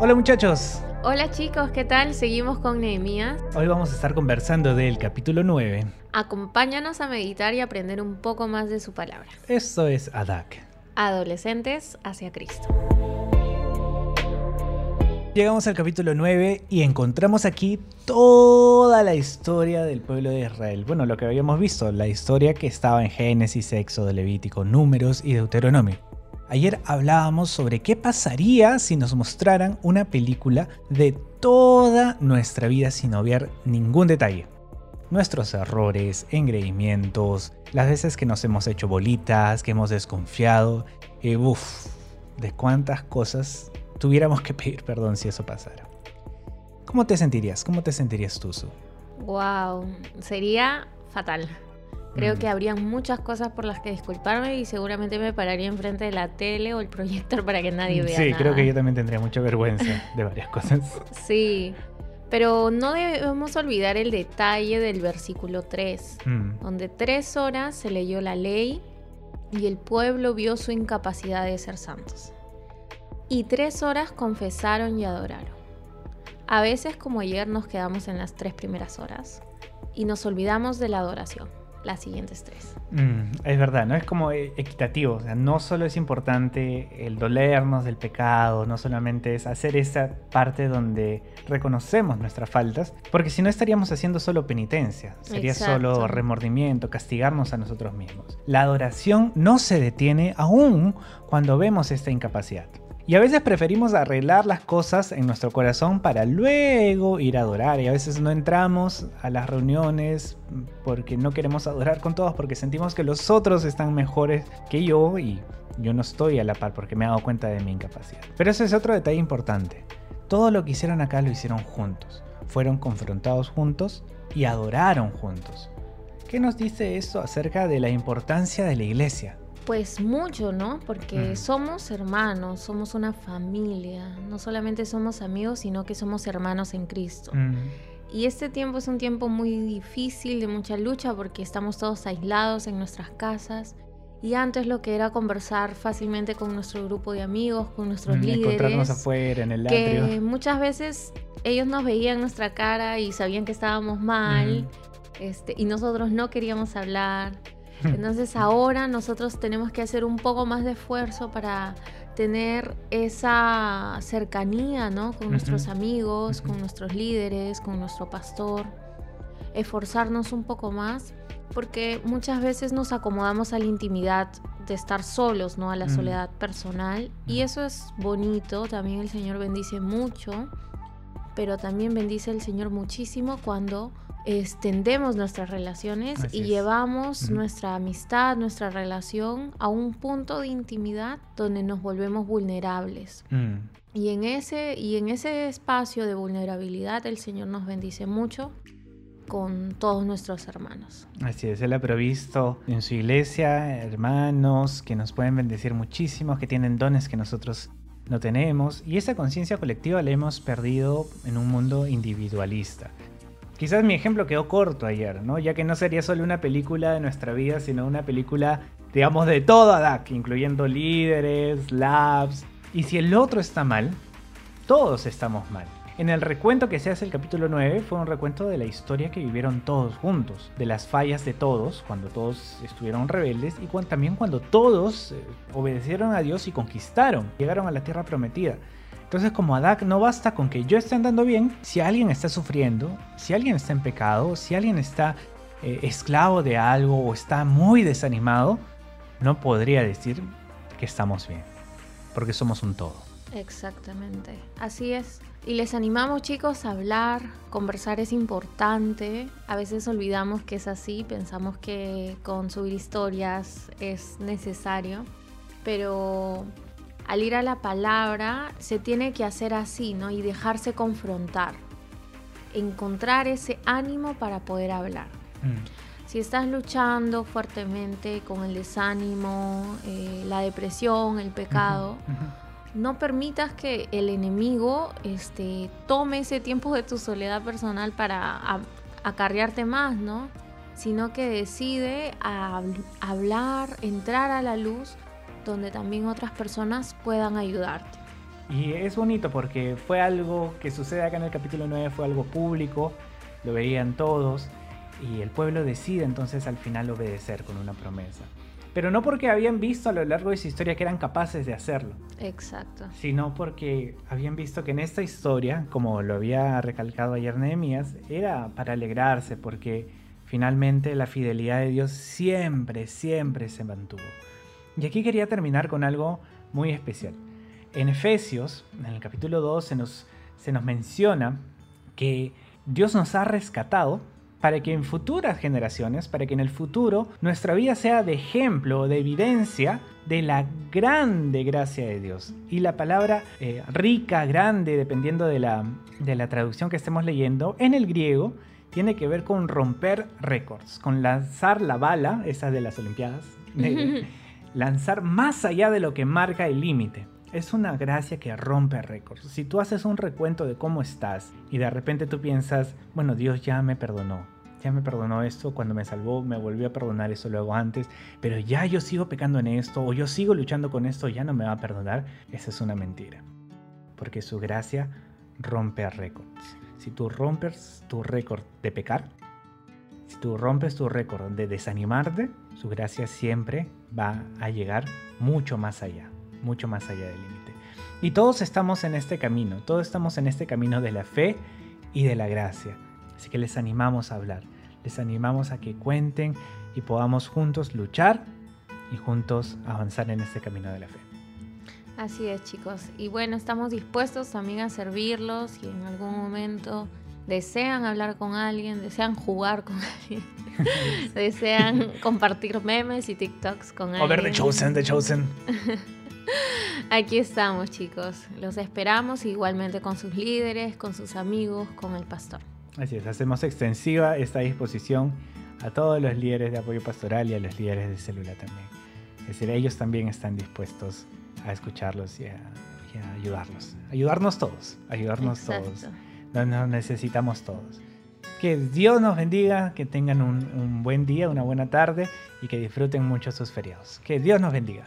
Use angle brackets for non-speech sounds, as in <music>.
Hola muchachos. Hola chicos, ¿qué tal? Seguimos con Nehemías. Hoy vamos a estar conversando del capítulo 9. Acompáñanos a meditar y aprender un poco más de su palabra. Esto es Adak. Adolescentes hacia Cristo. Llegamos al capítulo 9 y encontramos aquí toda la historia del pueblo de Israel. Bueno, lo que habíamos visto, la historia que estaba en Génesis, Éxodo, Levítico, Números y Deuteronomio. Ayer hablábamos sobre qué pasaría si nos mostraran una película de toda nuestra vida sin obviar ningún detalle. Nuestros errores, engreimientos, las veces que nos hemos hecho bolitas, que hemos desconfiado, y uff, de cuántas cosas tuviéramos que pedir perdón si eso pasara. ¿Cómo te sentirías? ¿Cómo te sentirías tú, Su? Wow, sería fatal. Creo Mm. que habrían muchas cosas por las que disculparme y seguramente me pararía enfrente de la tele o el proyector para que nadie vea Sí, nada. creo que yo también tendría mucha vergüenza de varias cosas. Sí, pero no debemos olvidar el detalle del versículo 3, Mm, donde tres horas se leyó la ley y el pueblo vio su incapacidad de ser santos. Y tres horas confesaron y adoraron. A veces, como ayer, nos quedamos en las tres primeras horas y nos olvidamos de la adoración, las siguientes tres. mm, es verdad, ¿no? Es como eh, equitativo. O sea, no solo es importante el dolernos del pecado, no solamente es hacer esa parte donde reconocemos nuestras faltas, porque si no estaríamos haciendo solo penitencia, sería solo Exacto. remordimiento, castigarnos a nosotros mismos. La adoración no se detiene aún cuando vemos esta incapacidad. Y a veces preferimos arreglar las cosas en nuestro corazón para luego ir a adorar. Y a veces no entramos a las reuniones porque no queremos adorar con todos, porque sentimos que los otros están mejores que yo y yo no estoy a la par porque me he dado cuenta de mi incapacidad. Pero ese es otro detalle importante. Todo lo que hicieron acá lo hicieron juntos. Fueron confrontados juntos y adoraron juntos. ¿Qué nos dice esto acerca de la importancia de la iglesia? Pues mucho, ¿no? Porque Mm. somos hermanos, somos una familia, no solamente somos amigos, sino que somos hermanos en Cristo. Mm, Y este tiempo es un tiempo muy difícil, de mucha lucha, porque estamos todos aislados en nuestras casas. Y antes lo que era conversar fácilmente con nuestro grupo de amigos, con nuestros mm, encontrarnos líderes, afuera en el que atrio. muchas veces ellos nos veían nuestra cara y sabían que estábamos mal, este, y nosotros no queríamos hablar. Entonces ahora nosotros tenemos que hacer un poco más de esfuerzo para tener esa cercanía, ¿no? Con nuestros amigos, con nuestros líderes, con nuestro pastor. Esforzarnos un poco más, porque muchas veces nos acomodamos a la intimidad de estar solos, ¿no? A la Mm. soledad personal. Y Mm. eso es bonito, también el Señor bendice mucho, pero también bendice el Señor muchísimo cuando extendemos nuestras relaciones Así y es. llevamos nuestra amistad, nuestra relación a un punto de intimidad donde nos volvemos vulnerables. Mm, Y en ese, y en ese espacio de vulnerabilidad el Señor nos bendice mucho con todos nuestros hermanos. Así es, Él ha provisto en su iglesia hermanos que nos pueden bendecir muchísimo, que tienen dones que nosotros no tenemos. Y esa conciencia colectiva la hemos perdido en un mundo individualista. Quizás mi ejemplo quedó corto ayer, ¿no? Ya que no sería solo una película de nuestra vida, sino una película, digamos, de todo ADAC, incluyendo líderes, labs. Y si el otro está mal, todos estamos mal. En el recuento que se hace el capítulo 9 fue un recuento de la historia que vivieron todos juntos, de las fallas de todos, cuando todos estuvieron rebeldes y también cuando todos eh, obedecieron a Dios y conquistaron, llegaron a la tierra prometida. Entonces como Adak no basta con que yo esté andando bien, si alguien está sufriendo, si alguien está en pecado, si alguien está eh, esclavo de algo o está muy desanimado, no podría decir que estamos bien, porque somos un todo. Exactamente, así es. Y les animamos chicos a hablar, conversar es importante. A veces olvidamos que es así, pensamos que con subir historias es necesario, pero al ir a la palabra se tiene que hacer así, ¿no? Y dejarse confrontar, encontrar ese ánimo para poder hablar. Mm. Si estás luchando fuertemente con el desánimo, eh, la depresión, el pecado, no permitas que el enemigo este, tome ese tiempo de tu soledad personal para acarrearte más, ¿no? Sino que decide hab- hablar, entrar a la luz, donde también otras personas puedan ayudarte. Y es bonito porque fue algo que sucede acá en el capítulo 9, fue algo público, lo veían todos y el pueblo decide entonces al final obedecer con una promesa. Pero no porque habían visto a lo largo de su historia que eran capaces de hacerlo. Exacto. Sino porque habían visto que en esta historia, como lo había recalcado ayer Nehemías, era para alegrarse porque finalmente la fidelidad de Dios siempre, siempre se mantuvo. Y aquí quería terminar con algo muy especial. En Efesios, en el capítulo 2, se nos, se nos menciona que Dios nos ha rescatado para que en futuras generaciones, para que en el futuro nuestra vida sea de ejemplo, de evidencia de la grande gracia de Dios. Y la palabra eh, rica, grande, dependiendo de la, de la traducción que estemos leyendo, en el griego tiene que ver con romper récords, con lanzar la bala, esa de las Olimpiadas, <laughs> lanzar más allá de lo que marca el límite. Es una gracia que rompe récords. Si tú haces un recuento de cómo estás y de repente tú piensas, bueno, Dios ya me perdonó, ya me perdonó esto cuando me salvó, me volvió a perdonar eso luego antes, pero ya yo sigo pecando en esto o yo sigo luchando con esto, ya no me va a perdonar, esa es una mentira. Porque su gracia rompe récords. Si tú rompes tu récord de pecar, si tú rompes tu récord de desanimarte, su gracia siempre va a llegar mucho más allá mucho más allá del límite. Y todos estamos en este camino, todos estamos en este camino de la fe y de la gracia. Así que les animamos a hablar, les animamos a que cuenten y podamos juntos luchar y juntos avanzar en este camino de la fe. Así es, chicos. Y bueno, estamos dispuestos también a servirlos y en algún momento desean hablar con alguien, desean jugar con <laughs> alguien, <laughs> desean compartir memes y TikToks con alguien. O ver The Chosen, The Chosen. <laughs> Aquí estamos, chicos. Los esperamos igualmente con sus líderes, con sus amigos, con el pastor. Así es, hacemos extensiva esta disposición a todos los líderes de apoyo pastoral y a los líderes de célula también. Es decir, ellos también están dispuestos a escucharlos y a, ayudarlos. Ayudarnos todos, ayudarnos todos. Nos, necesitamos todos. Que Dios nos bendiga, que tengan un buen día, una buena tarde y que disfruten mucho sus feriados. Que Dios nos bendiga.